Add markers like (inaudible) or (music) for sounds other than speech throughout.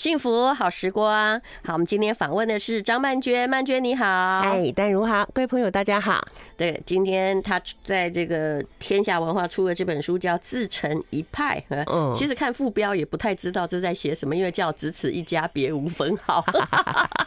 幸福好时光。好，我们今天访问的是张曼娟，曼娟你好，哎，丹如好，各位朋友大家好。对，今天他在这个天下文化出了这本书，叫《自成一派》。嗯，其实看副标也不太知道这在写什么，因为叫“只此一家，别无分号”。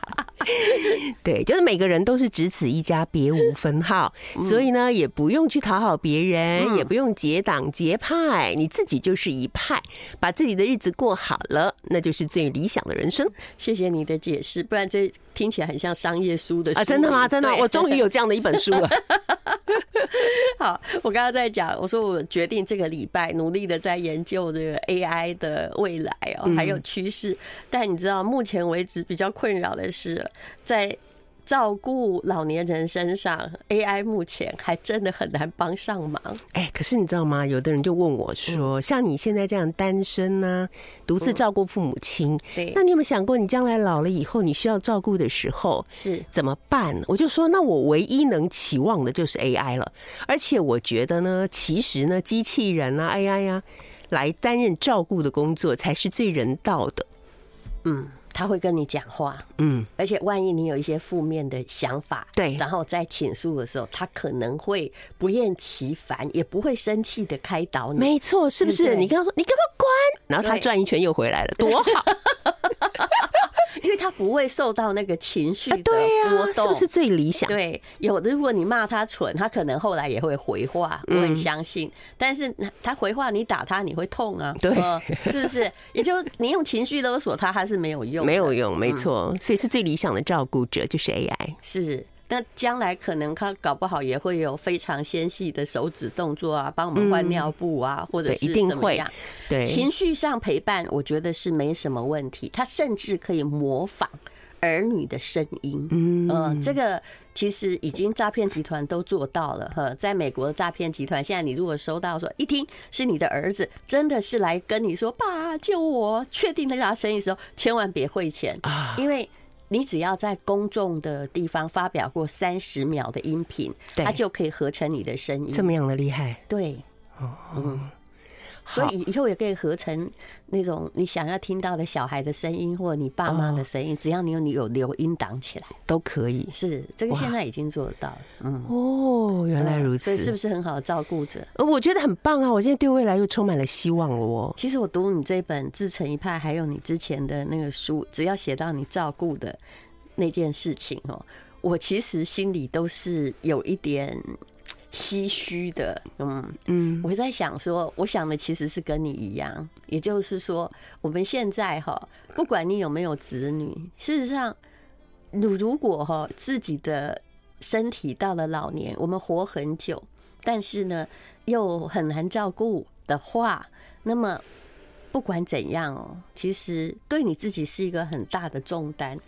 (laughs) (laughs) 对，就是每个人都是只此一家，别无分号，所以呢，也不用去讨好别人，也不用结党结派，你自己就是一派，把自己的日子过好了，那就是最理想的人生。谢谢你的解释，不然这听起来很像商业书的书啊！真的吗？真的，我终于有这样的一本书了。(laughs) 好，我刚刚在讲，我说我决定这个礼拜努力的在研究这个 AI 的未来哦，还有趋势。但你知道，目前为止比较困扰的是在。照顾老年人身上，AI 目前还真的很难帮上忙。哎，可是你知道吗？有的人就问我说：“像你现在这样单身呢，独自照顾父母亲，对，那你有没有想过，你将来老了以后，你需要照顾的时候是怎么办？”我就说：“那我唯一能期望的就是 AI 了。而且我觉得呢，其实呢，机器人啊，AI 呀，来担任照顾的工作才是最人道的。”嗯。他会跟你讲话，嗯，而且万一你有一些负面的想法，对，然后在倾诉的时候，他可能会不厌其烦，也不会生气的开导你。没错，是不是？你跟他说，你给我关，然后他转一圈又回来了，多好。(laughs) 因为他不会受到那个情绪的波动，是不是最理想？对，有的如果你骂他蠢，他可能后来也会回话，我很相信。但是他回话，你打他，你会痛啊，对，是不是？也就你用情绪勒索他，他是没有用，没有用，没错。所以是最理想的照顾者就是 AI，是。那将来可能他搞不好也会有非常纤细的手指动作啊，帮我们换尿布啊，或者是怎么样？对，情绪上陪伴，我觉得是没什么问题。他甚至可以模仿儿女的声音。嗯，这个其实已经诈骗集团都做到了哈。在美国的诈骗集团，现在你如果收到说一听是你的儿子，真的是来跟你说“爸救我”，确定那家声音的时候，千万别汇钱啊，因为。你只要在公众的地方发表过三十秒的音频，它就可以合成你的声音。这么样的厉害？对，嗯。所以以后也可以合成那种你想要听到的小孩的声音，或者你爸妈的声音，只要你有你有留音档起来都可以。是这个现在已经做得到了。嗯，哦，原来如此。所以是不是很好的照顾者？我觉得很棒啊！我现在对未来又充满了希望了。哦，其实我读你这本《自成一派》，还有你之前的那个书，只要写到你照顾的那件事情哦，我其实心里都是有一点。唏嘘的，嗯嗯，我在想说，我想的其实是跟你一样，也就是说，我们现在哈，不管你有没有子女，事实上，如如果哈自己的身体到了老年，我们活很久，但是呢又很难照顾的话，那么不管怎样哦，其实对你自己是一个很大的重担，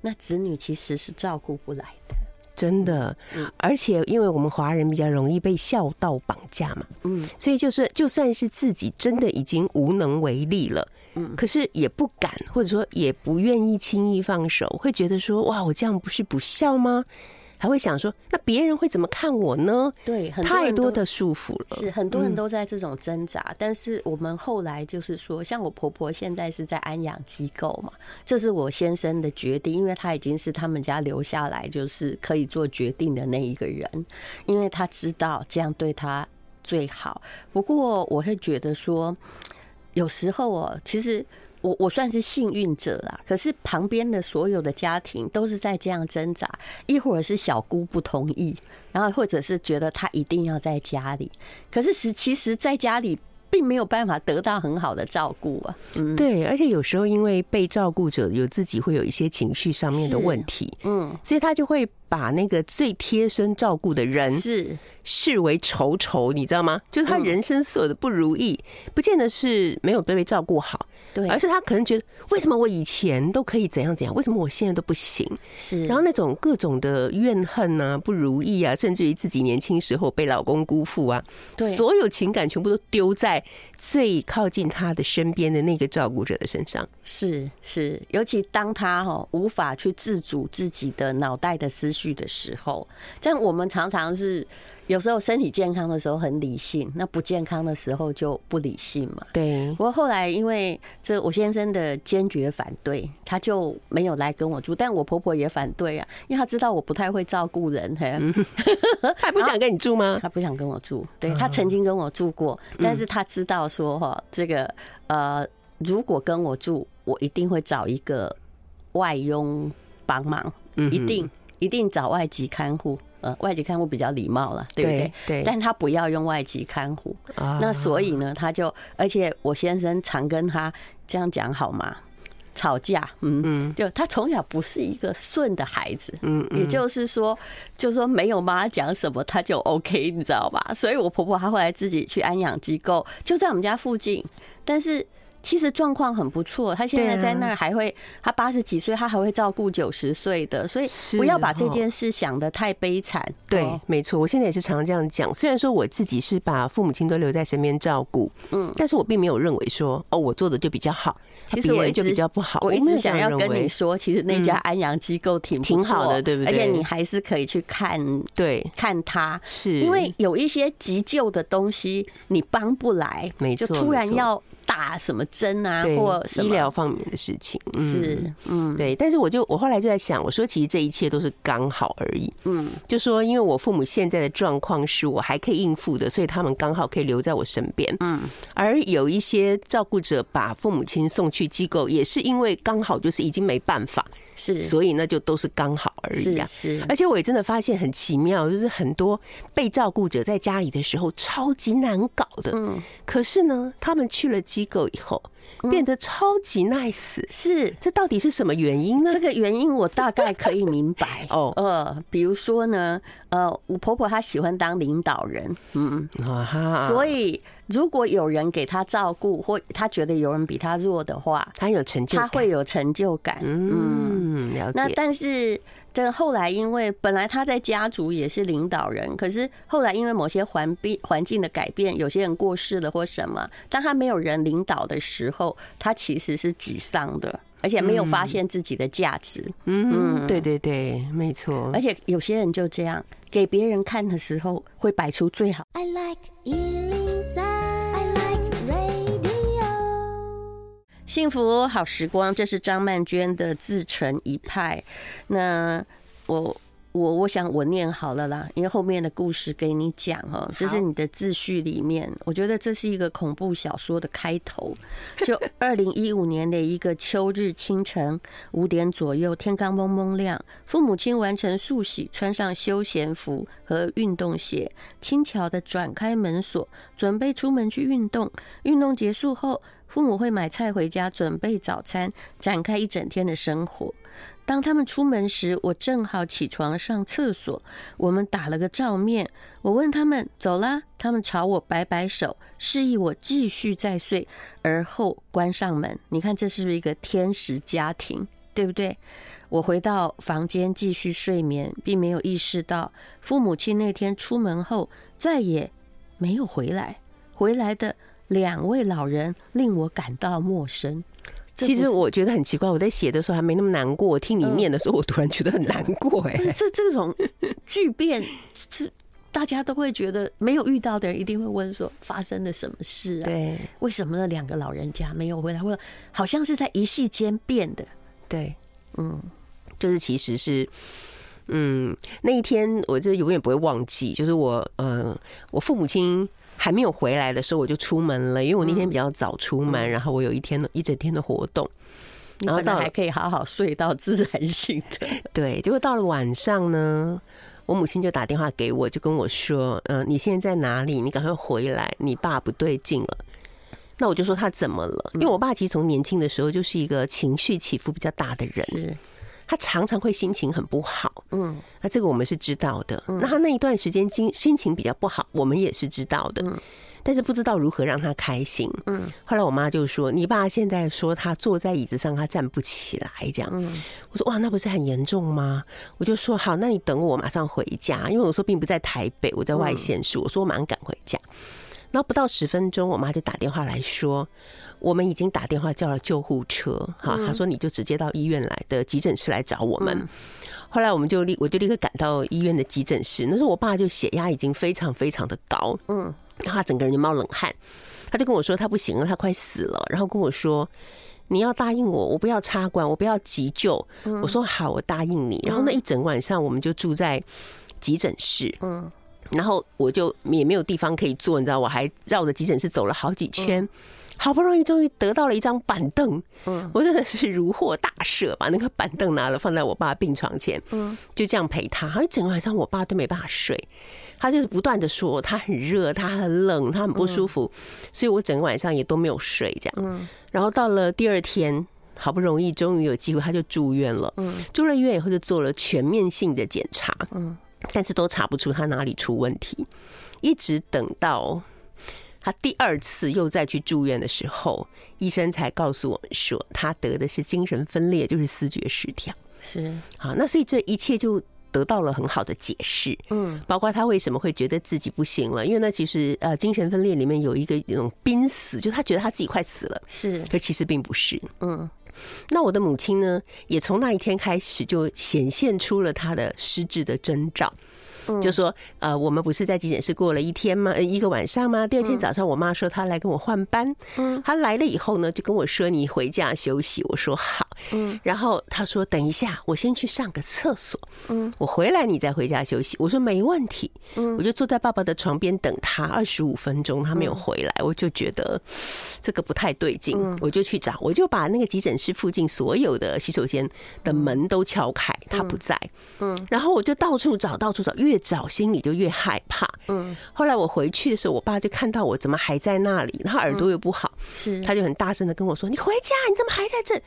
那子女其实是照顾不来的。真的，而且因为我们华人比较容易被孝道绑架嘛，嗯，所以就是就算是自己真的已经无能为力了，嗯，可是也不敢，或者说也不愿意轻易放手，会觉得说哇，我这样不是不孝吗？还会想说，那别人会怎么看我呢？对，太多的束缚了。是很多人都在这种挣扎，但是我们后来就是说，像我婆婆现在是在安养机构嘛，这是我先生的决定，因为他已经是他们家留下来就是可以做决定的那一个人，因为他知道这样对他最好。不过我会觉得说，有时候哦，其实。我我算是幸运者啦，可是旁边的所有的家庭都是在这样挣扎，一会儿是小姑不同意，然后或者是觉得他一定要在家里，可是实其实在家里并没有办法得到很好的照顾啊。嗯，对，而且有时候因为被照顾者有自己会有一些情绪上面的问题，嗯，所以他就会把那个最贴身照顾的人是视为仇仇，你知道吗？就是他人生所有的不如意，不见得是没有被被照顾好。对，而是他可能觉得，为什么我以前都可以怎样怎样，为什么我现在都不行？是，然后那种各种的怨恨啊、不如意啊，甚至于自己年轻时候被老公辜负啊，对，所有情感全部都丢在最靠近他的身边的那个照顾者的身上。是是，尤其当他哈无法去自主自己的脑袋的思绪的时候。但我们常常是有时候身体健康的时候很理性，那不健康的时候就不理性嘛。对。不过后来因为这我先生的坚决反对，他就没有来跟我住。但我婆婆也反对啊，因为她知道我不太会照顾人，嘿，他不想跟你住吗？她不想跟我住。对，她曾经跟我住过，但是她知道说哈，这个呃，如果跟我住，我一定会找一个外佣帮忙，一定一定找外籍看护。呃，外籍看护比较礼貌了，对不对？对。但他不要用外籍看护，那所以呢，他就而且我先生常跟他这样讲好吗？吵架，嗯嗯，就他从小不是一个顺的孩子，嗯，也就是说，就是说没有妈讲什么他就 OK，你知道吧？所以我婆婆她后来自己去安养机构，就在我们家附近，但是。其实状况很不错，他现在在那儿还会，他八十几岁，他还会照顾九十岁的，所以不要把这件事想得太悲惨。对，没错，我现在也是常常这样讲。虽然说我自己是把父母亲都留在身边照顾，嗯，但是我并没有认为说，哦，我做的就比较好，其实我就比较不好。我一直想要跟你说，其实那家安阳机构挺挺好的，对不对？而且你还是可以去看，对，看他，是因为有一些急救的东西你帮不来，没错，就突然要。打什么针啊，或医疗方面的事情是，嗯，对。但是我就我后来就在想，我说其实这一切都是刚好而已，嗯，就说因为我父母现在的状况是我还可以应付的，所以他们刚好可以留在我身边，嗯。而有一些照顾者把父母亲送去机构，也是因为刚好就是已经没办法。是，所以那，就都是刚好而已啊。是，而且我也真的发现很奇妙，就是很多被照顾者在家里的时候超级难搞的，嗯，可是呢，他们去了机构以后。变得超级 nice，是，这到底是什么原因呢？这个原因我大概可以明白 (laughs) 哦。呃，比如说呢，呃，我婆婆她喜欢当领导人，嗯，所以如果有人给她照顾，或她觉得有人比她弱的话，她有成就，她会有成就感。嗯，了解。那但是。这后来，因为本来他在家族也是领导人，可是后来因为某些环境环境的改变，有些人过世了或什么，当他没有人领导的时候，他其实是沮丧的，而且没有发现自己的价值。嗯，对对对，没错。而且有些人就这样给别人看的时候，会摆出最好。I like 幸福好时光，这是张曼娟的自成一派。那我我我想我念好了啦，因为后面的故事给你讲哦，这是你的自序里面，我觉得这是一个恐怖小说的开头。(laughs) 就二零一五年的一个秋日清晨五点左右，天刚蒙蒙亮，父母亲完成漱洗，穿上休闲服和运动鞋，轻巧的转开门锁，准备出门去运动。运动结束后。父母会买菜回家，准备早餐，展开一整天的生活。当他们出门时，我正好起床上厕所。我们打了个照面。我问他们走啦，他们朝我摆摆手，示意我继续再睡，而后关上门。你看，这是不是一个天使家庭？对不对？我回到房间继续睡眠，并没有意识到父母亲那天出门后再也没有回来。回来的。两位老人令我感到陌生。其实我觉得很奇怪，我在写的时候还没那么难过，听你念的时候，我突然觉得很难过。哎，这这种巨变，是大家都会觉得没有遇到的人一定会问说发生了什么事啊？对，为什么那两个老人家没有回来？或者好像是在一夕间变的？对，嗯，就是其实是，嗯，那一天我就永远不会忘记，就是我，嗯，我父母亲。还没有回来的时候，我就出门了，因为我那天比较早出门，然后我有一天一整天的活动，然后到还可以好好睡到自然醒的。(laughs) 对，结果到了晚上呢，我母亲就打电话给我，就跟我说：“嗯，你现在在哪里？你赶快回来，你爸不对劲了。”那我就说他怎么了？因为我爸其实从年轻的时候就是一个情绪起伏比较大的人。是。他常常会心情很不好，嗯，那这个我们是知道的。那他那一段时间心心情比较不好，我们也是知道的，但是不知道如何让他开心。嗯，后来我妈就说：“你爸现在说他坐在椅子上，他站不起来。”这样，我说：“哇，那不是很严重吗？”我就说：“好，那你等我马上回家，因为我说并不在台北，我在外县市。我说我马上赶回家。然后不到十分钟，我妈就打电话来说。我们已经打电话叫了救护车，哈，他说你就直接到医院来的急诊室来找我们。后来我们就立，我就立刻赶到医院的急诊室。那时候我爸就血压已经非常非常的高，嗯，他整个人就冒冷汗，他就跟我说他不行了，他快死了，然后跟我说你要答应我，我不要插管，我不要急救。我说好，我答应你。然后那一整晚上我们就住在急诊室，嗯，然后我就也没有地方可以坐，你知道，我还绕着急诊室走了好几圈。好不容易终于得到了一张板凳，嗯，我真的是如获大赦，把那个板凳拿了放在我爸病床前，嗯，就这样陪他。好像整个晚上我爸都没办法睡，他就是不断的说他很热，他很冷，他很不舒服，所以我整个晚上也都没有睡，这样。嗯，然后到了第二天，好不容易终于有机会，他就住院了。嗯，住了院以后就做了全面性的检查，嗯，但是都查不出他哪里出问题，一直等到。他第二次又再去住院的时候，医生才告诉我们说，他得的是精神分裂，就是思觉失调。是，好，那所以这一切就得到了很好的解释。嗯，包括他为什么会觉得自己不行了，因为呢，其实呃，精神分裂里面有一个那种濒死，就他觉得他自己快死了，是，可其实并不是。嗯，那我的母亲呢，也从那一天开始就显现出了她的失智的征兆。就说呃，我们不是在急诊室过了一天吗？一个晚上吗？第二天早上，我妈说她来跟我换班。嗯，她来了以后呢，就跟我说：“你回家休息。”我说：“好。”嗯，然后她说：“等一下，我先去上个厕所。”嗯，我回来你再回家休息。我说：“没问题。”嗯，我就坐在爸爸的床边等他二十五分钟，他没有回来，我就觉得这个不太对劲，我就去找，我就把那个急诊室附近所有的洗手间的门都敲开，他不在。嗯，然后我就到处找，到处找，越找心里就越害怕。嗯，后来我回去的时候，我爸就看到我怎么还在那里，他耳朵又不好，是他就很大声的跟我说：“你回家，你怎么还在这？”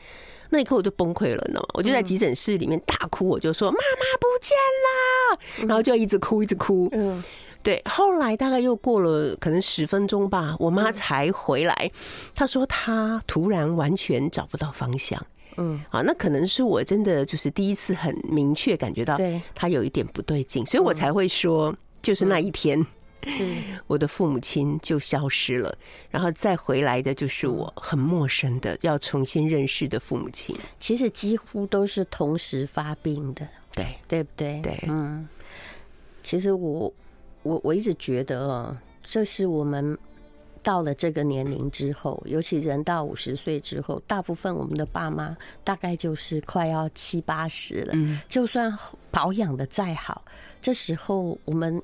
那一刻我就崩溃了，你知道吗？我就在急诊室里面大哭，我就说：“妈妈不见了！”然后就一直哭，一直哭。嗯，对。后来大概又过了可能十分钟吧，我妈才回来。她说她突然完全找不到方向。嗯，好，那可能是我真的就是第一次很明确感觉到，对，他有一点不对劲，所以我才会说，就是那一天。是 (laughs) 我的父母亲就消失了，然后再回来的就是我很陌生的要重新认识的父母亲。其实几乎都是同时发病的，对对不对？对，嗯。其实我我我一直觉得啊，这是我们到了这个年龄之后，尤其人到五十岁之后，大部分我们的爸妈大概就是快要七八十了。嗯，就算保养的再好，这时候我们。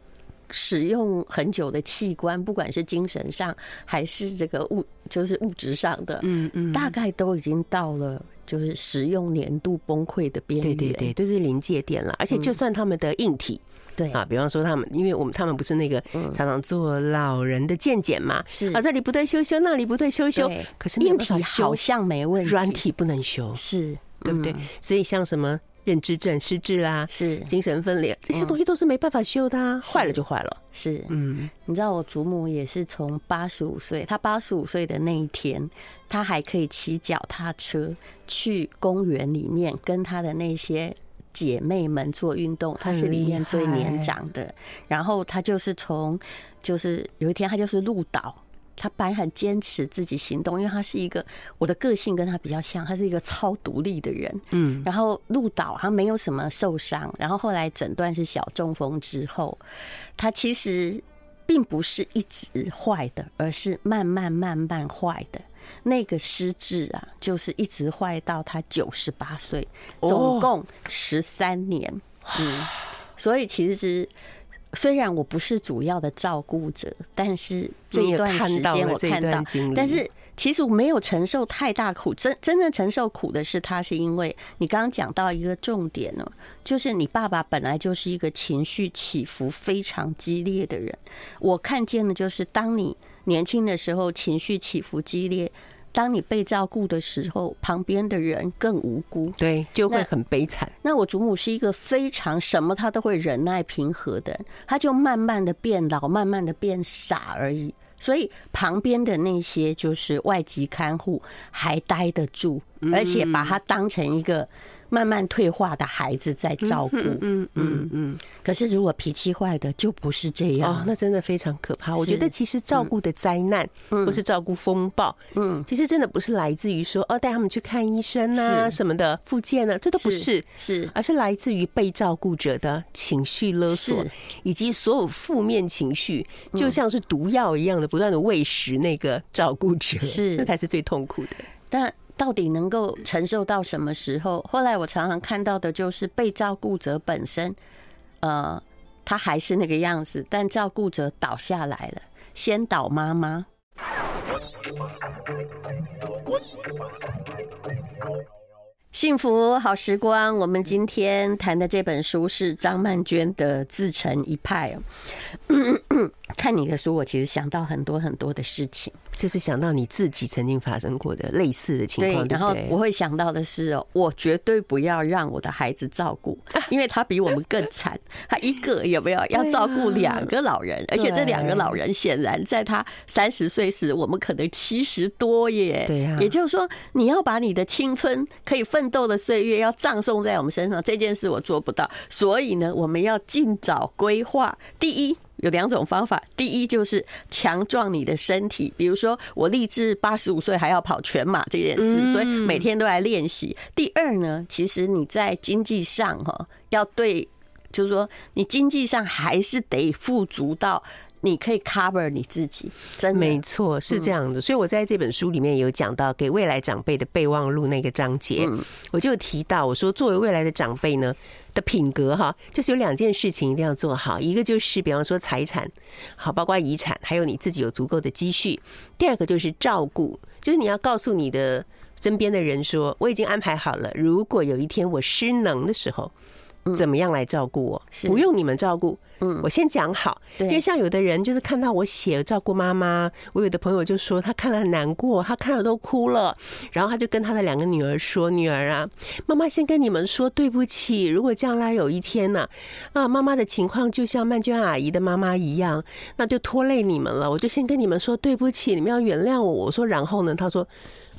使用很久的器官，不管是精神上还是这个物，就是物质上的，嗯嗯，大概都已经到了就是使用年度崩溃的边缘，对对对，都是临界点了。而且就算他们的硬体，对啊，比方说他们，因为我们他们不是那个常常做老人的健检嘛，是啊，这里不对修修，那里不对修修，可是硬体好像没问题，软体不能修，是对不对？所以像什么？认知症、失智啦，是精神分裂，这些东西都是没办法修的，啊，坏了就坏了。是，嗯，你知道我祖母也是从八十五岁，她八十五岁的那一天，她还可以骑脚踏车去公园里面跟她的那些姐妹们做运动。她是里面最年长的，然后她就是从，就是有一天她就是路倒。他本来很坚持自己行动，因为他是一个我的个性跟他比较像，他是一个超独立的人。嗯，然后鹿岛，他没有什么受伤，然后后来诊断是小中风之后，他其实并不是一直坏的，而是慢慢慢慢坏的。那个失智啊，就是一直坏到他九十八岁，总共十三年。嗯，所以其实。虽然我不是主要的照顾者，但是这一段时间我看到，但是其实我没有承受太大苦，真真正承受苦的是他，是因为你刚刚讲到一个重点呢，就是你爸爸本来就是一个情绪起伏非常激烈的人，我看见的就是当你年轻的时候情绪起伏激烈。当你被照顾的时候，旁边的人更无辜，对，就会很悲惨。那我祖母是一个非常什么她都会忍耐平和的，她就慢慢的变老，慢慢的变傻而已。所以旁边的那些就是外籍看护还待得住，而且把她当成一个慢慢退化的孩子在照顾。嗯嗯嗯嗯。可是如果脾气坏的，就不是这样。哦，那真的非常可怕。我觉得其实照顾的灾难，或是照顾风暴，嗯，其实真的不是来自于说哦，带他们去看医生啊什么的，复健啊，这都不是，是，而是来自于被照顾者的情绪勒索，以及所有负面情绪，就像是毒药一样的不断的喂食那个照顾者，是，那才是最痛苦的。但到底能够承受到什么时候？后来我常常看到的就是被照顾者本身，呃，他还是那个样子，但照顾者倒下来了，先倒妈妈。幸福好时光，我们今天谈的这本书是张曼娟的《自成一派》。(clears throat) 看你的书，我其实想到很多很多的事情。就是想到你自己曾经发生过的类似的情况，对然后我会想到的是哦，我绝对不要让我的孩子照顾，因为他比我们更惨。他一个有没有要照顾两个老人，而且这两个老人显然在他三十岁时，我们可能七十多耶。对呀，也就是说，你要把你的青春可以奋斗的岁月要葬送在我们身上，这件事我做不到。所以呢，我们要尽早规划。第一。有两种方法，第一就是强壮你的身体，比如说我立志八十五岁还要跑全马这件事，所以每天都来练习。第二呢，其实你在经济上哈，要对，就是说你经济上还是得富足到。你可以 cover 你自己，真的没错，是这样的。所以我在这本书里面有讲到给未来长辈的备忘录那个章节，我就提到我说，作为未来的长辈呢的品格哈，就是有两件事情一定要做好，一个就是比方说财产，好，包括遗产，还有你自己有足够的积蓄；第二个就是照顾，就是你要告诉你的身边的人说，我已经安排好了，如果有一天我失能的时候。怎么样来照顾我？不用你们照顾，嗯，我先讲好。因为像有的人就是看到我写照顾妈妈，我有的朋友就说他看了很难过，他看了都哭了，然后他就跟他的两个女儿说：“女儿啊，妈妈先跟你们说对不起。如果将来有一天呢，啊，妈妈的情况就像曼娟阿姨的妈妈一样，那就拖累你们了。我就先跟你们说对不起，你们要原谅我。”我说：“然后呢？”他说。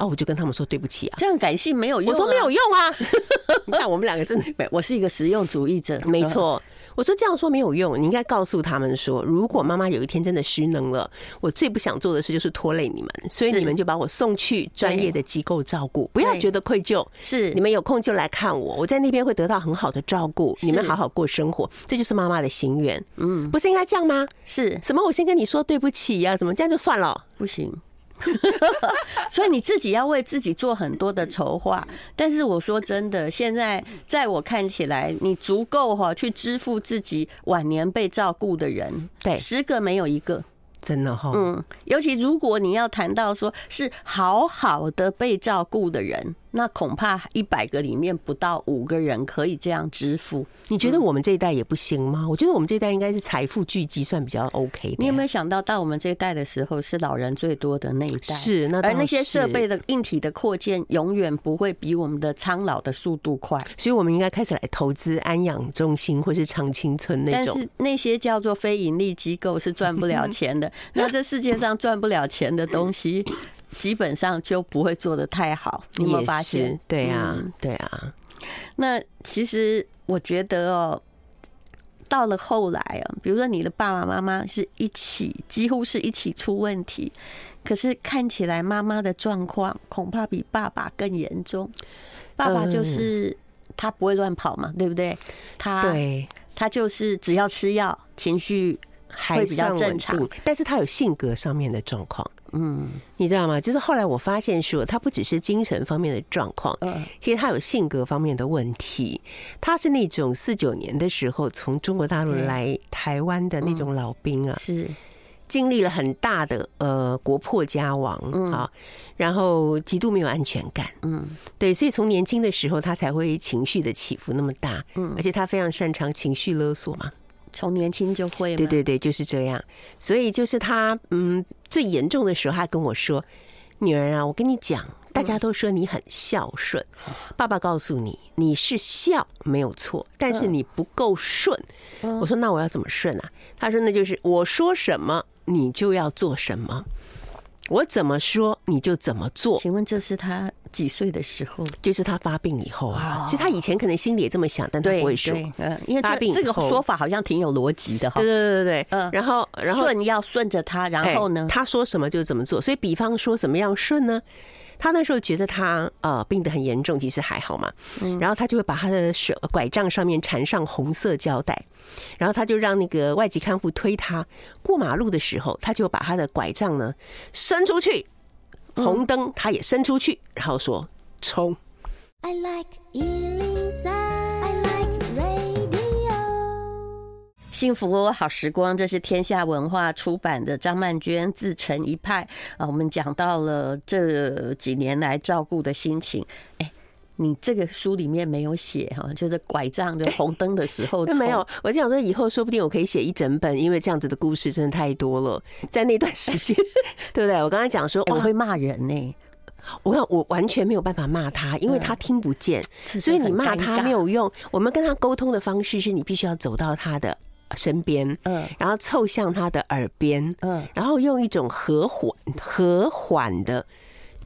哦，我就跟他们说对不起啊，这样感性没有用。我说没有用啊，(laughs) 你看我们两个真的没，我是一个实用主义者，(laughs) 没错。我说这样说没有用，你应该告诉他们说，如果妈妈有一天真的失能了，我最不想做的事就是拖累你们，所以你们就把我送去专业的机构照顾，不要觉得愧疚。是，你们有空就来看我，我在那边会得到很好的照顾，你们好好过生活，这就是妈妈的心愿。嗯，不是应该这样吗？是什么？我先跟你说对不起呀，怎么这样就算了？不行。(laughs) 所以你自己要为自己做很多的筹划，但是我说真的，现在在我看起来，你足够哈去支付自己晚年被照顾的人，对，十个没有一个。真的哈，嗯，尤其如果你要谈到说是好好的被照顾的人，那恐怕一百个里面不到五个人可以这样支付。你觉得我们这一代也不行吗？我觉得我们这一代应该是财富聚集算比较 OK 的。你有没有想到，到我们这一代的时候，是老人最多的那一代？是，那而那些设备的硬体的扩建，永远不会比我们的苍老的速度快。所以，我们应该开始来投资安养中心或是长青村那种。但是那些叫做非盈利机构是赚不了钱的。(laughs) 那这世界上赚不了钱的东西，基本上就不会做的太好。你有没有发现？对啊，对啊。那其实我觉得哦，到了后来啊，比如说你的爸爸妈妈是一起，几乎是一起出问题，可是看起来妈妈的状况恐怕比爸爸更严重。爸爸就是他不会乱跑嘛，对不对？他对，他就是只要吃药，情绪。会比较正常，但是他有性格上面的状况，嗯，你知道吗？就是后来我发现说，他不只是精神方面的状况，嗯，其实他有性格方面的问题。他是那种四九年的时候从中国大陆来台湾的那种老兵啊，是。经历了很大的呃国破家亡啊，然后极度没有安全感，嗯，对，所以从年轻的时候他才会情绪的起伏那么大，嗯，而且他非常擅长情绪勒索嘛。从年轻就会，对对对，就是这样。所以就是他，嗯，最严重的时候，他跟我说：“女儿啊，我跟你讲，大家都说你很孝顺，爸爸告诉你，你是孝没有错，但是你不够顺。”我说：“那我要怎么顺啊？”他说：“那就是我说什么，你就要做什么。”我怎么说你就怎么做。请问这是他几岁的时候？就是他发病以后啊。其实他以前可能心里也这么想，但他不会说。嗯，因为发病这个说法好像挺有逻辑的哈。对对对对，嗯。然后然后顺要顺着他，然后呢，他说什么就怎么做。所以比方说怎么样顺呢？他那时候觉得他呃病得很严重，其实还好嘛。然后他就会把他的手拐杖上面缠上红色胶带，然后他就让那个外籍看护推他过马路的时候，他就把他的拐杖呢伸出去，红灯他也伸出去，然后说冲。I like 幸福好时光，这是天下文化出版的张曼娟自成一派啊。我们讲到了这几年来照顾的心情。哎，你这个书里面没有写哈，就是拐杖的红灯的时候 (laughs) 没有。我就想说，以后说不定我可以写一整本，因为这样子的故事真的太多了。(laughs) 在那段时间，(laughs) 对不对？我刚才讲说我会骂人呢，我看我完全没有办法骂他，因为他听不见，所以你骂他没有用。我们跟他沟通的方式是你必须要走到他的。身边，嗯，然后凑向他的耳边，嗯，然后用一种和缓、和缓的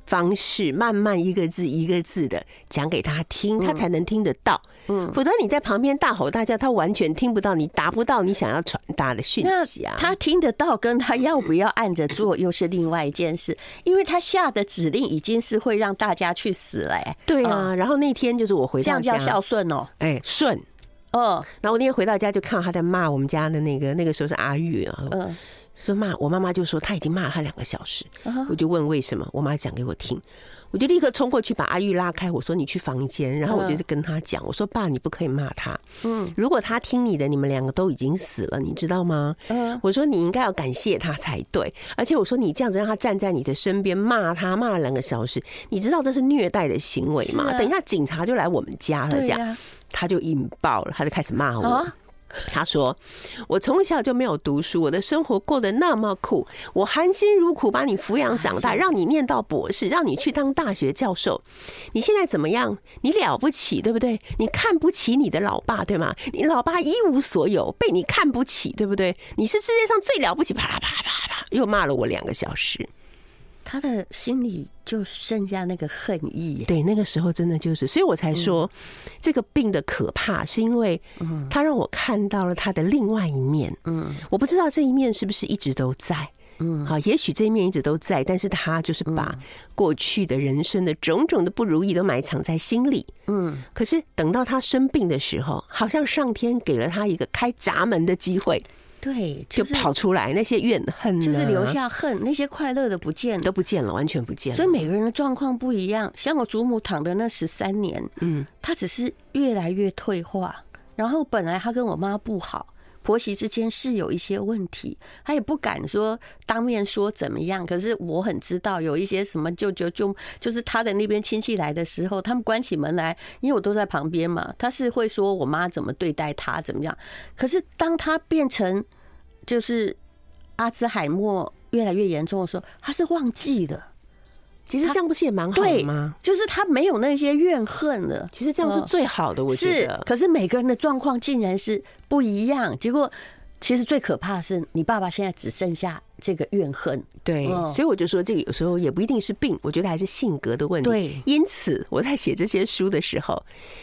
方式，慢慢一个字一个字的讲给他听，他才能听得到。嗯，否则你在旁边大吼大叫，他完全听不到，你达不到你想要传达的讯息啊。他听得到，跟他要不要按着做又是另外一件事，因为他下的指令已经是会让大家去死了。哎，对啊。然后那天就是我回到家，这样叫孝顺哦。哎，顺。哦，然后我那天回到家就看到他在骂我们家的那个，那个时候是阿玉啊，嗯，说骂我妈妈就说他已经骂了他两个小时，我就问为什么，我妈讲给我听，我就立刻冲过去把阿玉拉开，我说你去房间，然后我就跟他讲，我说爸你不可以骂他，嗯，如果他听你的，你们两个都已经死了，你知道吗？嗯，我说你应该要感谢他才对，而且我说你这样子让他站在你的身边骂他骂了两个小时，你知道这是虐待的行为吗？等一下警察就来我们家了，这样。他就引爆了，他就开始骂我。他说：“我从小就没有读书，我的生活过得那么苦，我含辛茹苦把你抚养长大，让你念到博士，让你去当大学教授。你现在怎么样？你了不起，对不对？你看不起你的老爸，对吗？你老爸一无所有，被你看不起，对不对？你是世界上最了不起。”啪啦啪啦啪啦啪，又骂了我两个小时。他的心里就剩下那个恨意。对，那个时候真的就是，所以我才说这个病的可怕，是因为他让我看到了他的另外一面。嗯，我不知道这一面是不是一直都在。嗯，好，也许这一面一直都在，但是他就是把过去的人生的种种的不如意都埋藏在心里。嗯，可是等到他生病的时候，好像上天给了他一个开闸门的机会。对，就跑出来那些怨恨，就是留下恨，那些快乐的不见了，都不见了，完全不见了。所以每个人的状况不一样。像我祖母躺的那十三年，嗯，她只是越来越退化。然后本来她跟我妈不好，婆媳之间是有一些问题，她也不敢说当面说怎么样。可是我很知道有一些什么舅舅就就是他的那边亲戚来的时候，他们关起门来，因为我都在旁边嘛，他是会说我妈怎么对待他怎么样。可是当他变成就是阿兹海默越来越严重的时候，他是忘记了。其实这样不是也蛮好的吗？就是他没有那些怨恨了。其实这样是最好的，我觉得。可是每个人的状况竟然是不一样。结果，其实最可怕的是，你爸爸现在只剩下。这个怨恨，对，所以我就说，这个有时候也不一定是病，我觉得还是性格的问题。对，因此我在写这些书的时候，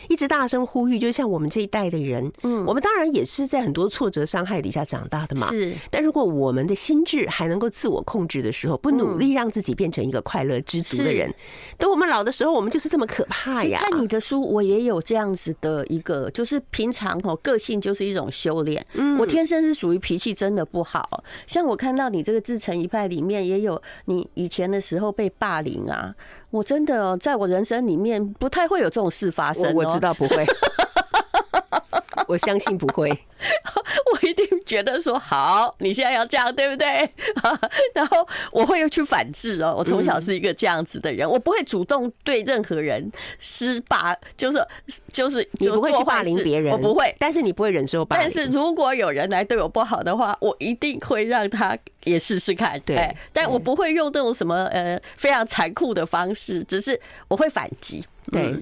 一直大声呼吁，就像我们这一代的人，嗯，我们当然也是在很多挫折、伤害底下长大的嘛。是，但如果我们的心智还能够自我控制的时候，不努力让自己变成一个快乐知足的人，等我们老的时候，我们就是这么可怕呀。看你的书，我也有这样子的一个，就是平常哦，个性就是一种修炼。嗯，我天生是属于脾气真的不好，像我看到你。这个自成一派里面也有你以前的时候被霸凌啊，我真的在我人生里面不太会有这种事发生。我知道不会。(laughs) 我相信不会，(laughs) 我一定觉得说好，你现在要这样，对不对？(laughs) 然后我会去反制哦。我从小是一个这样子的人，我不会主动对任何人施霸，就是就是你不会去霸凌别人，我不会。但是你不会忍受霸凌。但是如果有人来对我不好的话，我一定会让他也试试看。对，但我不会用这种什么呃非常残酷的方式，只是我会反击。对，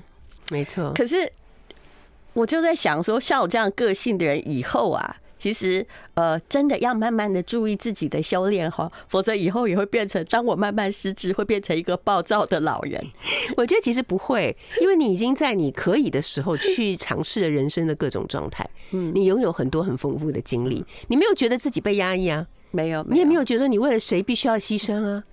没错。可是。我就在想说，像我这样个性的人，以后啊，其实呃，真的要慢慢的注意自己的修炼哈，否则以后也会变成，当我慢慢失智，会变成一个暴躁的老人。(laughs) 我觉得其实不会，因为你已经在你可以的时候去尝试了人生的各种状态，嗯，你拥有很多很丰富的经历，你没有觉得自己被压抑啊？没有，你也没有觉得你为了谁必须要牺牲啊？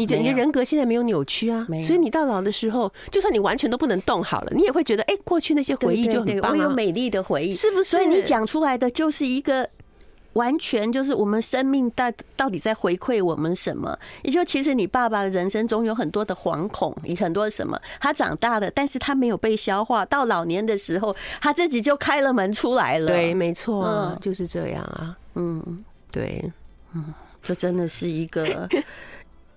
你整个人格现在没有扭曲啊，所以你到老的时候，就算你完全都不能动好了，你也会觉得，哎，过去那些回忆就很棒啊，我有美丽的回忆，是不是？所以你讲出来的就是一个完全就是我们生命到到底在回馈我们什么？也就其实你爸爸的人生中有很多的惶恐，有很多什么，他长大了，但是他没有被消化，到老年的时候，他自己就开了门出来了。对，没错啊，就是这样啊。嗯，对，嗯，这真的是一个。(laughs)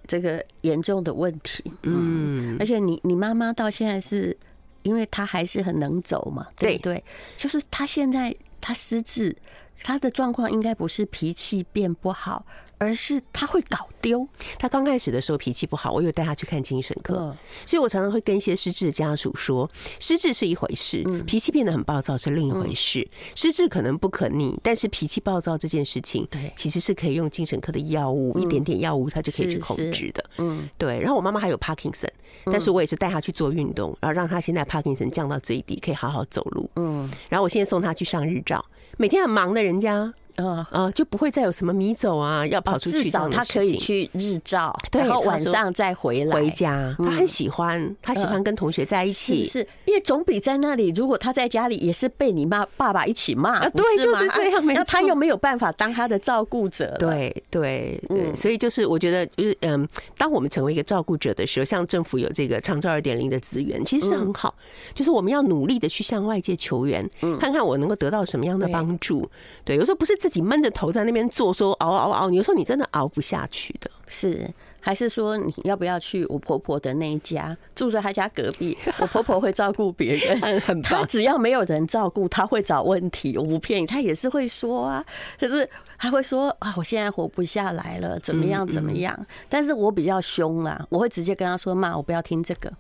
这个严重的问题，嗯，而且你你妈妈到现在是，因为她还是很能走嘛，对不对？就是她现在她失智，她的状况应该不是脾气变不好。而是他会搞丢。他刚开始的时候脾气不好，我有带他去看精神科，所以我常常会跟一些失智的家属说，失智是一回事，脾气变得很暴躁是另一回事。失智可能不可逆，但是脾气暴躁这件事情，对，其实是可以用精神科的药物，一点点药物，他就可以去控制的。嗯，对。然后我妈妈还有帕金森，但是我也是带他去做运动，然后让他现在帕金森降到最低，可以好好走路。嗯，然后我现在送他去上日照，每天很忙的人家。啊啊，就不会再有什么迷走啊，要跑出去。至少他可以去日照，然后晚上再回来回家。他很喜欢，他喜欢跟同学在一起，是因为总比在那里。如果他在家里也是被你妈爸爸一起骂，对，就是这样。那他又没有办法当他的照顾者。对对对，所以就是我觉得，就是嗯，当我们成为一个照顾者的时候，像政府有这个长照二点零的资源，其实是很好。就是我们要努力的去向外界求援，看看我能够得到什么样的帮助。对，有时候不是。自己闷着头在那边做，说熬熬熬，有时候你真的熬不下去的。是，还是说你要不要去我婆婆的那一家，住在她家隔壁？我婆婆会照顾别人，很棒。她只要没有人照顾，她会找问题。我不骗你，她也是会说啊。可是她会说啊，我现在活不下来了，怎么样怎么样？但是我比较凶啦，我会直接跟她说：“妈，我不要听这个。”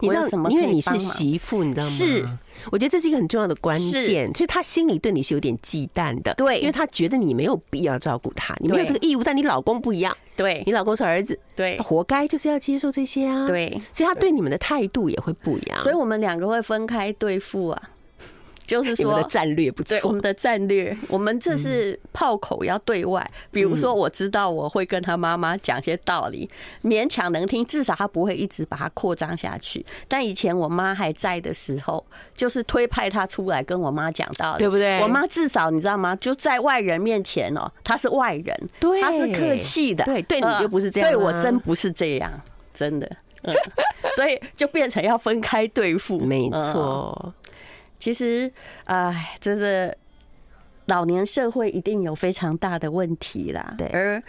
你知道什么？因为你是媳妇，你知道吗？是，我觉得这是一个很重要的关键。所以他心里对你是有点忌惮的，对，因为他觉得你没有必要照顾他，你没有这个义务。但你老公不一样，对，你老公是儿子，对，活该就是要接受这些啊，对，所以他对你们的态度也会不一样。所以我们两个会分开对付啊。就是说，的战略不错。我们的战略，我们这是炮口要对外。比如说，我知道我会跟他妈妈讲些道理，勉强能听，至少他不会一直把它扩张下去。但以前我妈还在的时候，就是推派他出来跟我妈讲道理，对不对？我妈至少你知道吗？就在外人面前哦，她是外人，对，她是客气的，对，对你就不是这样，对我真不是这样，真的。嗯，(laughs) 所以就变成要分开对付，没错。其实，哎，真的老年社会一定有非常大的问题啦。对，而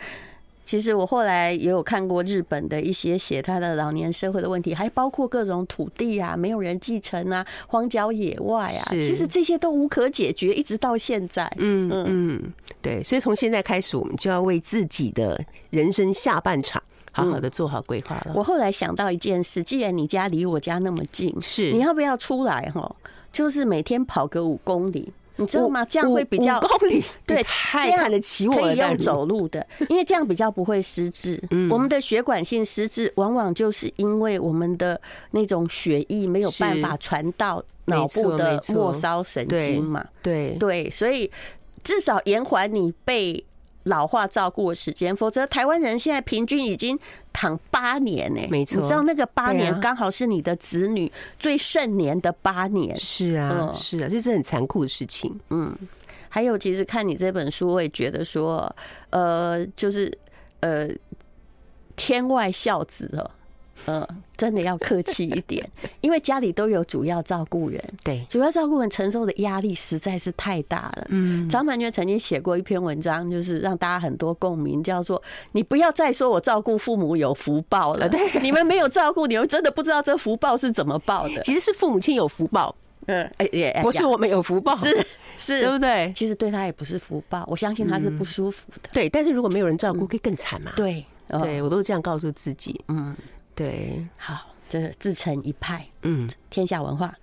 其实我后来也有看过日本的一些写他的老年社会的问题，还包括各种土地啊，没有人继承啊，荒郊野外啊，其实这些都无可解决，一直到现在。嗯嗯，对，所以从现在开始，我们就要为自己的人生下半场好好的做好规划了。我后来想到一件事，既然你家离我家那么近，是你要不要出来哈？就是每天跑个五公里，你知道吗？这样会比较五公里，(laughs) 对，太看得起。可以用走路的，因为这样比较不会失智。我们的血管性失智，往往就是因为我们的那种血液没有办法传到脑部的末梢神经嘛。对对，所以至少延缓你被老化照顾的时间，否则台湾人现在平均已经躺八年呢。没错，你知道那个八年刚好是你的子女最盛年的八年。是啊，是啊，这是很残酷的事情。嗯，还有，其实看你这本书，我也觉得说，呃，就是呃，天外孝子哦。嗯，真的要客气一点，(laughs) 因为家里都有主要照顾人，对，主要照顾人承受的压力实在是太大了。嗯，张曼娟曾经写过一篇文章，就是让大家很多共鸣，叫做“你不要再说我照顾父母有福报了”，对，你们没有照顾，你们真的不知道这福报是怎么报的。其实是父母亲有福报，嗯，哎也不是我们有福报，是是，对不对？其实对他也不是福报，我相信他是不舒服的。对，但是如果没有人照顾，可以更惨嘛。对，对我都是这样告诉自己。嗯。对，好，这自成一派，嗯，天下文化